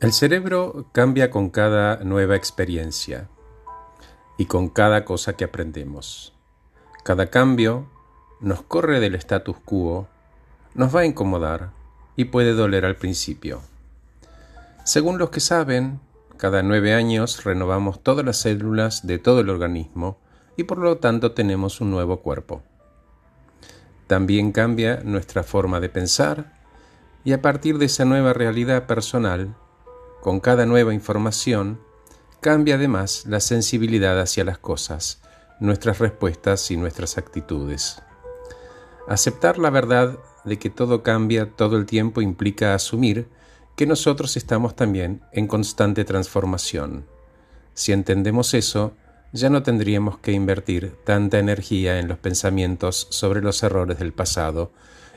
El cerebro cambia con cada nueva experiencia y con cada cosa que aprendemos. Cada cambio nos corre del status quo, nos va a incomodar y puede doler al principio. Según los que saben, cada nueve años renovamos todas las células de todo el organismo y por lo tanto tenemos un nuevo cuerpo. También cambia nuestra forma de pensar y a partir de esa nueva realidad personal con cada nueva información, cambia además la sensibilidad hacia las cosas, nuestras respuestas y nuestras actitudes. Aceptar la verdad de que todo cambia todo el tiempo implica asumir que nosotros estamos también en constante transformación. Si entendemos eso, ya no tendríamos que invertir tanta energía en los pensamientos sobre los errores del pasado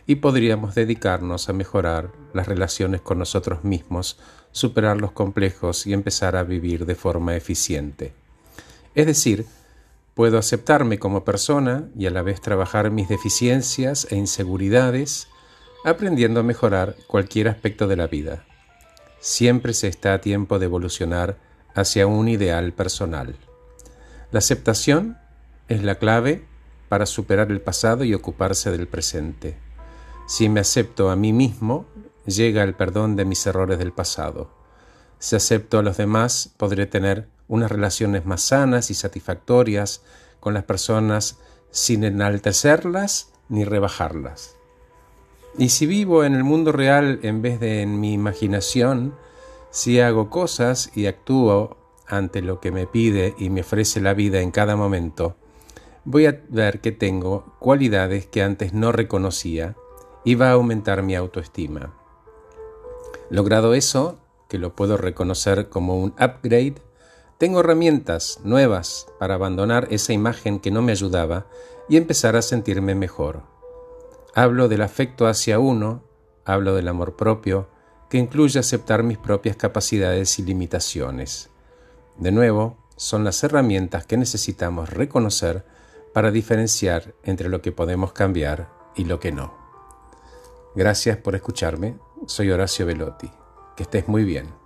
y podríamos dedicarnos a mejorar las relaciones con nosotros mismos, superar los complejos y empezar a vivir de forma eficiente. Es decir, puedo aceptarme como persona y a la vez trabajar mis deficiencias e inseguridades, aprendiendo a mejorar cualquier aspecto de la vida. Siempre se está a tiempo de evolucionar hacia un ideal personal. La aceptación es la clave para superar el pasado y ocuparse del presente. Si me acepto a mí mismo, llega el perdón de mis errores del pasado. Si acepto a los demás, podré tener unas relaciones más sanas y satisfactorias con las personas sin enaltecerlas ni rebajarlas. Y si vivo en el mundo real en vez de en mi imaginación, si hago cosas y actúo ante lo que me pide y me ofrece la vida en cada momento, voy a ver que tengo cualidades que antes no reconocía va a aumentar mi autoestima. Logrado eso, que lo puedo reconocer como un upgrade, tengo herramientas nuevas para abandonar esa imagen que no me ayudaba y empezar a sentirme mejor. Hablo del afecto hacia uno, hablo del amor propio, que incluye aceptar mis propias capacidades y limitaciones. De nuevo, son las herramientas que necesitamos reconocer para diferenciar entre lo que podemos cambiar y lo que no. Gracias por escucharme. Soy Horacio Velotti. Que estés muy bien.